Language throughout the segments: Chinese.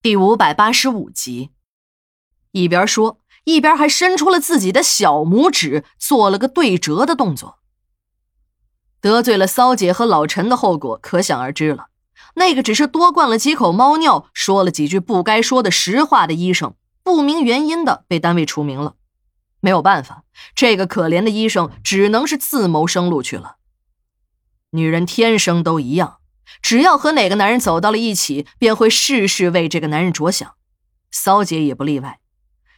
第五百八十五集，一边说一边还伸出了自己的小拇指，做了个对折的动作。得罪了骚姐和老陈的后果可想而知了。那个只是多灌了几口猫尿，说了几句不该说的实话的医生，不明原因的被单位除名了。没有办法，这个可怜的医生只能是自谋生路去了。女人天生都一样。只要和哪个男人走到了一起，便会事事为这个男人着想。骚姐也不例外。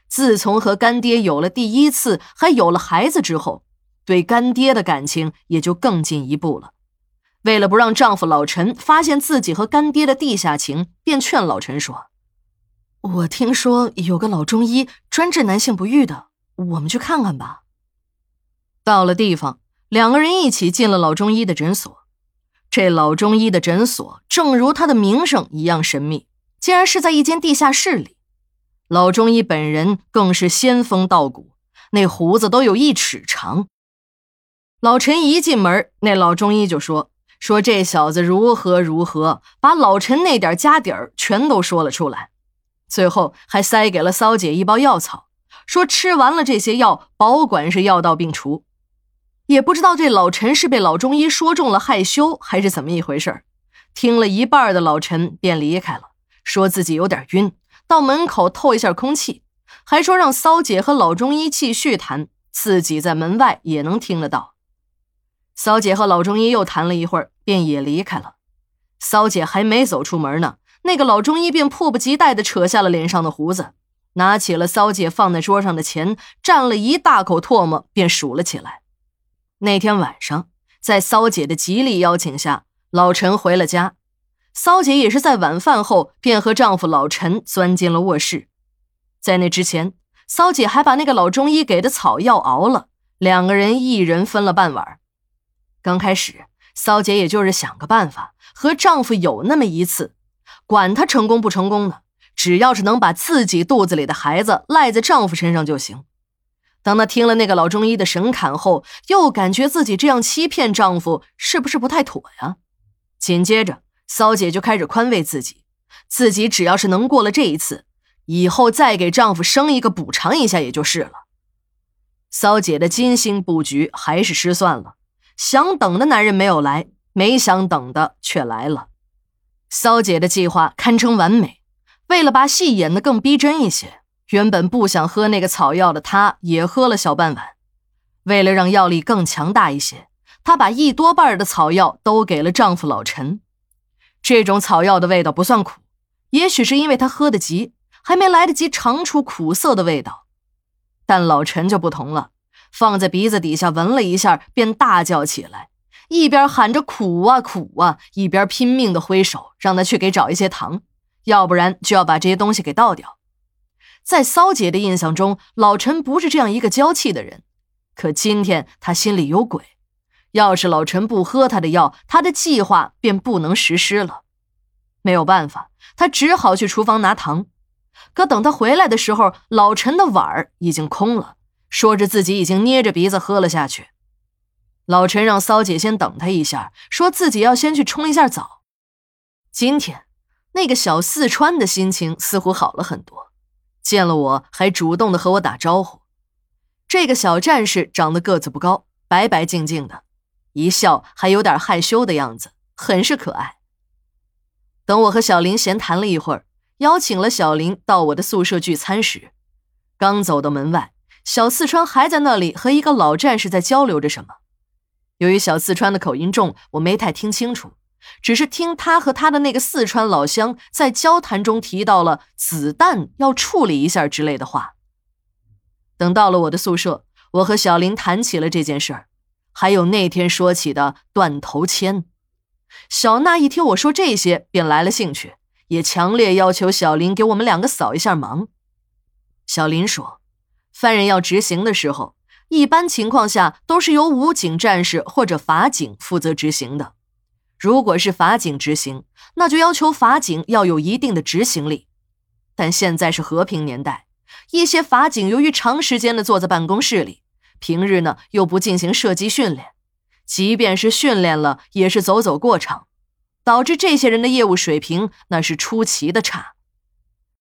自从和干爹有了第一次，还有了孩子之后，对干爹的感情也就更进一步了。为了不让丈夫老陈发现自己和干爹的地下情，便劝老陈说：“我听说有个老中医专治男性不育的，我们去看看吧。”到了地方，两个人一起进了老中医的诊所。这老中医的诊所，正如他的名声一样神秘，竟然是在一间地下室里。老中医本人更是仙风道骨，那胡子都有一尺长。老陈一进门，那老中医就说：“说这小子如何如何，把老陈那点家底儿全都说了出来。最后还塞给了骚姐一包药草，说吃完了这些药，保管是药到病除。”也不知道这老陈是被老中医说中了害羞，还是怎么一回事听了一半的老陈便离开了，说自己有点晕，到门口透一下空气，还说让骚姐和老中医继续谈，自己在门外也能听得到。骚姐和老中医又谈了一会儿，便也离开了。骚姐还没走出门呢，那个老中医便迫不及待地扯下了脸上的胡子，拿起了骚姐放在桌上的钱，蘸了一大口唾沫，便数了起来。那天晚上，在骚姐的极力邀请下，老陈回了家。骚姐也是在晚饭后便和丈夫老陈钻进了卧室。在那之前，骚姐还把那个老中医给的草药熬了，两个人一人分了半碗。刚开始，骚姐也就是想个办法和丈夫有那么一次，管他成功不成功呢，只要是能把自己肚子里的孩子赖在丈夫身上就行。当她听了那个老中医的神侃后，又感觉自己这样欺骗丈夫是不是不太妥呀？紧接着，骚姐就开始宽慰自己，自己只要是能过了这一次，以后再给丈夫生一个补偿一下也就是了。骚姐的精心布局还是失算了，想等的男人没有来，没想等的却来了。骚姐的计划堪称完美，为了把戏演得更逼真一些。原本不想喝那个草药的她，也喝了小半碗。为了让药力更强大一些，她把一多半的草药都给了丈夫老陈。这种草药的味道不算苦，也许是因为她喝得急，还没来得及尝出苦涩的味道。但老陈就不同了，放在鼻子底下闻了一下，便大叫起来，一边喊着苦啊苦啊，一边拼命的挥手让他去给找一些糖，要不然就要把这些东西给倒掉。在骚姐的印象中，老陈不是这样一个娇气的人。可今天他心里有鬼，要是老陈不喝他的药，他的计划便不能实施了。没有办法，他只好去厨房拿糖。可等他回来的时候，老陈的碗儿已经空了，说着自己已经捏着鼻子喝了下去。老陈让骚姐先等他一下，说自己要先去冲一下澡。今天，那个小四川的心情似乎好了很多。见了我还主动的和我打招呼，这个小战士长得个子不高，白白净净的，一笑还有点害羞的样子，很是可爱。等我和小林闲谈了一会儿，邀请了小林到我的宿舍聚餐时，刚走到门外，小四川还在那里和一个老战士在交流着什么。由于小四川的口音重，我没太听清楚。只是听他和他的那个四川老乡在交谈中提到了子弹要处理一下之类的话。等到了我的宿舍，我和小林谈起了这件事儿，还有那天说起的断头签。小娜一听我说这些，便来了兴趣，也强烈要求小林给我们两个扫一下盲。小林说，犯人要执行的时候，一般情况下都是由武警战士或者法警负责执行的。如果是法警执行，那就要求法警要有一定的执行力。但现在是和平年代，一些法警由于长时间的坐在办公室里，平日呢又不进行射击训练，即便是训练了，也是走走过场，导致这些人的业务水平那是出奇的差。